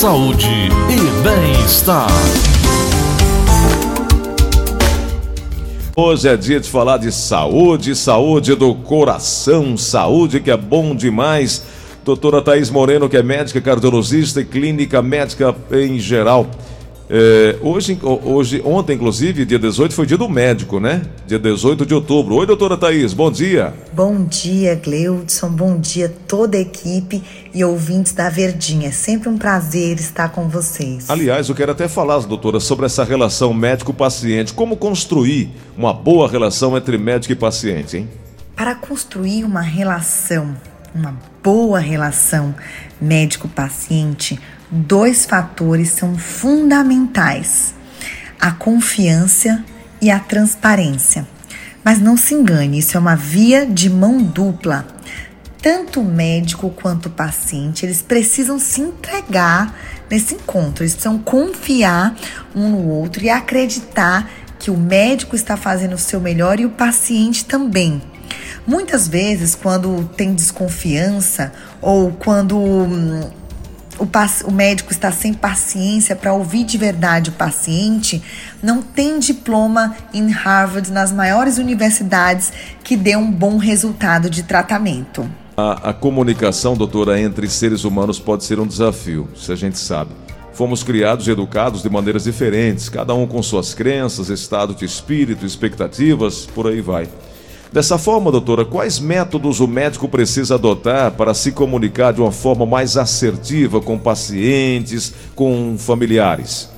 saúde e bem-estar. Hoje é dia de falar de saúde, saúde do coração, saúde que é bom demais. Doutora Thaís Moreno, que é médica cardiologista e clínica médica em geral. É, hoje, hoje, ontem, inclusive, dia 18, foi dia do médico, né? Dia 18 de outubro. Oi, doutora Thaís, bom dia. Bom dia, Gleudson. Bom dia, toda a equipe e ouvintes da Verdinha. É sempre um prazer estar com vocês. Aliás, eu quero até falar, doutora, sobre essa relação médico-paciente. Como construir uma boa relação entre médico e paciente, hein? Para construir uma relação, uma boa relação médico-paciente, dois fatores são fundamentais: a confiança e a transparência. Mas não se engane, isso é uma via de mão dupla. Tanto o médico quanto o paciente, eles precisam se entregar nesse encontro, eles precisam confiar um no outro e acreditar que o médico está fazendo o seu melhor e o paciente também. Muitas vezes, quando tem desconfiança ou quando hum, o, o médico está sem paciência para ouvir de verdade o paciente, não tem diploma em Harvard, nas maiores universidades, que dê um bom resultado de tratamento. A, a comunicação, doutora, entre seres humanos pode ser um desafio, se a gente sabe. Fomos criados e educados de maneiras diferentes, cada um com suas crenças, estado de espírito, expectativas, por aí vai. Dessa forma, doutora, quais métodos o médico precisa adotar para se comunicar de uma forma mais assertiva com pacientes, com familiares?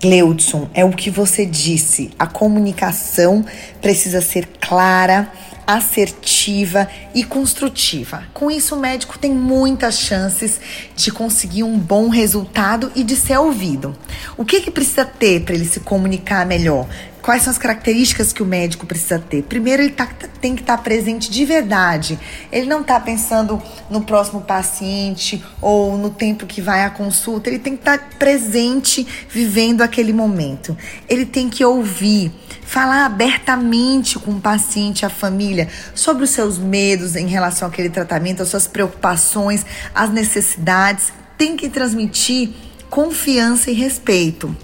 Gleudson, é o que você disse. A comunicação precisa ser clara, assertiva e construtiva. Com isso, o médico tem muitas chances de conseguir um bom resultado e de ser ouvido. O que, que precisa ter para ele se comunicar melhor? Quais são as características que o médico precisa ter? Primeiro, ele tá, tem que estar tá presente de verdade. Ele não está pensando no próximo paciente ou no tempo que vai à consulta. Ele tem que estar tá presente, vivendo aquele momento. Ele tem que ouvir, falar abertamente com o paciente, a família, sobre os seus medos em relação àquele tratamento, as suas preocupações, as necessidades. Tem que transmitir confiança e respeito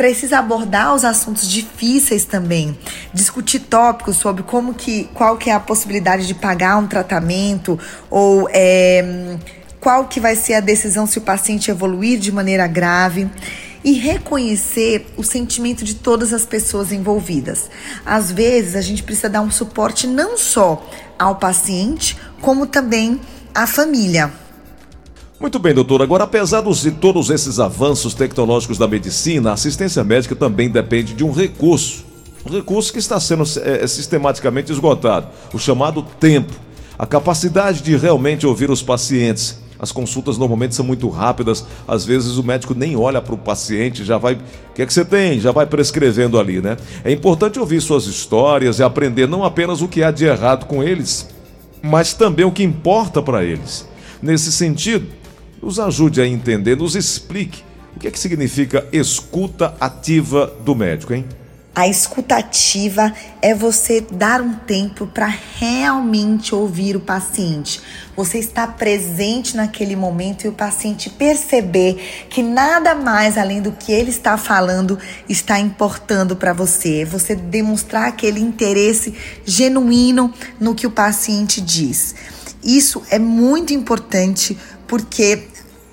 precisa abordar os assuntos difíceis também, discutir tópicos sobre como que, qual que é a possibilidade de pagar um tratamento ou é, qual que vai ser a decisão se o paciente evoluir de maneira grave e reconhecer o sentimento de todas as pessoas envolvidas. Às vezes a gente precisa dar um suporte não só ao paciente, como também à família. Muito bem, doutor. Agora, apesar de todos esses avanços tecnológicos da medicina, a assistência médica também depende de um recurso. Um recurso que está sendo é, sistematicamente esgotado, o chamado tempo. A capacidade de realmente ouvir os pacientes. As consultas normalmente são muito rápidas, às vezes o médico nem olha para o paciente, já vai. O que é que você tem? Já vai prescrevendo ali, né? É importante ouvir suas histórias e aprender não apenas o que há de errado com eles, mas também o que importa para eles. Nesse sentido, nos ajude a entender, nos explique o que é que significa escuta ativa do médico, hein? A escutativa é você dar um tempo para realmente ouvir o paciente. Você está presente naquele momento e o paciente perceber que nada mais além do que ele está falando está importando para você. Você demonstrar aquele interesse genuíno no que o paciente diz. Isso é muito importante porque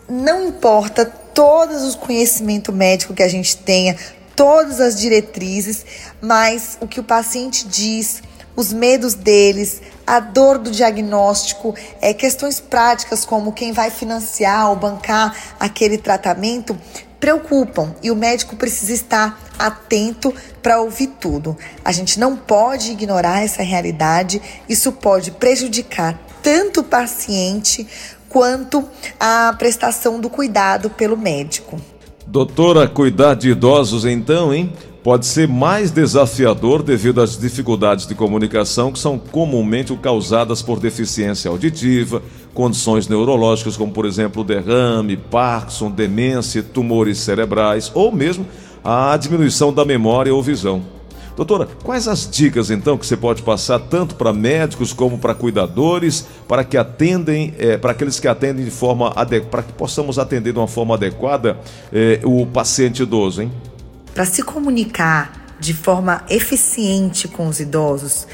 não importa todos os conhecimento médico que a gente tenha, todas as diretrizes, mas o que o paciente diz, os medos deles, a dor do diagnóstico, é, questões práticas como quem vai financiar ou bancar aquele tratamento, preocupam e o médico precisa estar atento para ouvir tudo. A gente não pode ignorar essa realidade, isso pode prejudicar tanto o paciente quanto à prestação do cuidado pelo médico. Doutora, cuidar de idosos então, hein? Pode ser mais desafiador devido às dificuldades de comunicação que são comumente causadas por deficiência auditiva, condições neurológicas como, por exemplo, derrame, Parkinson, demência, tumores cerebrais ou mesmo a diminuição da memória ou visão. Doutora, quais as dicas então que você pode passar tanto para médicos como para cuidadores, para que atendem, é, para aqueles que atendem de forma adequada, para que possamos atender de uma forma adequada é, o paciente idoso, hein? Para se comunicar de forma eficiente com os idosos,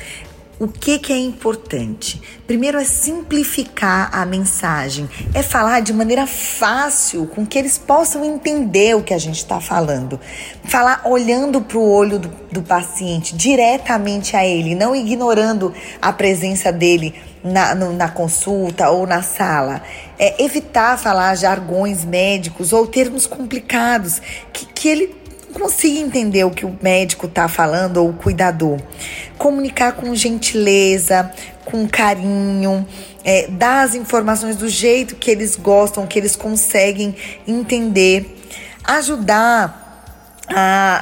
o que, que é importante? Primeiro é simplificar a mensagem, é falar de maneira fácil, com que eles possam entender o que a gente está falando. Falar olhando para o olho do, do paciente, diretamente a ele, não ignorando a presença dele na, no, na consulta ou na sala. É evitar falar jargões médicos ou termos complicados que, que ele consiga entender o que o médico está falando ou o cuidador. Comunicar com gentileza, com carinho, é, dar as informações do jeito que eles gostam, que eles conseguem entender. Ajudar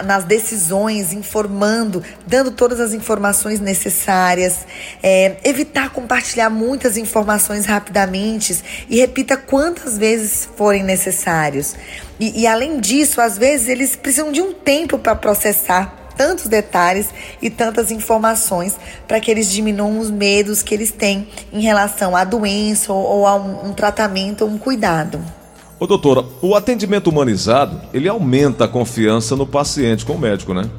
nas decisões, informando, dando todas as informações necessárias, é, evitar compartilhar muitas informações rapidamente e repita quantas vezes forem necessários. E, e além disso, às vezes eles precisam de um tempo para processar tantos detalhes e tantas informações para que eles diminuam os medos que eles têm em relação à doença ou, ou a um, um tratamento ou um cuidado. Ô doutora, o atendimento humanizado, ele aumenta a confiança no paciente com o médico, né?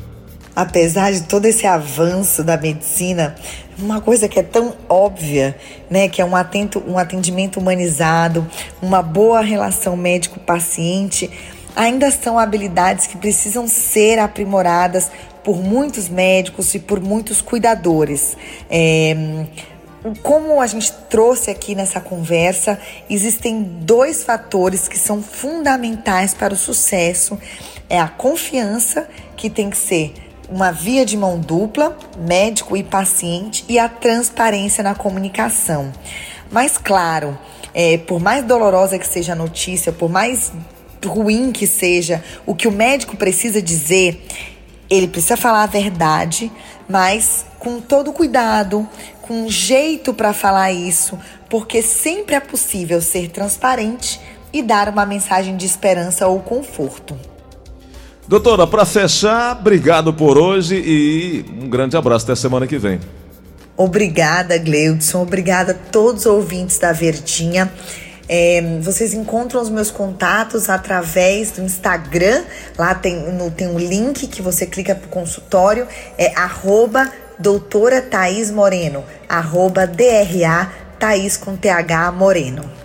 Apesar de todo esse avanço da medicina, uma coisa que é tão óbvia, né, que é um, atento, um atendimento humanizado, uma boa relação médico-paciente, ainda são habilidades que precisam ser aprimoradas por muitos médicos e por muitos cuidadores. É, como a gente trouxe aqui nessa conversa, existem dois fatores que são fundamentais para o sucesso: é a confiança, que tem que ser uma via de mão dupla, médico e paciente, e a transparência na comunicação. Mas, claro, é, por mais dolorosa que seja a notícia, por mais ruim que seja, o que o médico precisa dizer, ele precisa falar a verdade, mas com todo cuidado, com jeito para falar isso, porque sempre é possível ser transparente e dar uma mensagem de esperança ou conforto. Doutora, para fechar, obrigado por hoje e um grande abraço até semana que vem. Obrigada, Gleudson. Obrigada a todos os ouvintes da Verdinha. É, vocês encontram os meus contatos através do Instagram. Lá tem, no, tem um link que você clica para o consultório. É arroba doutora Thaís Moreno. Arroba DRA Thaís com TH Moreno.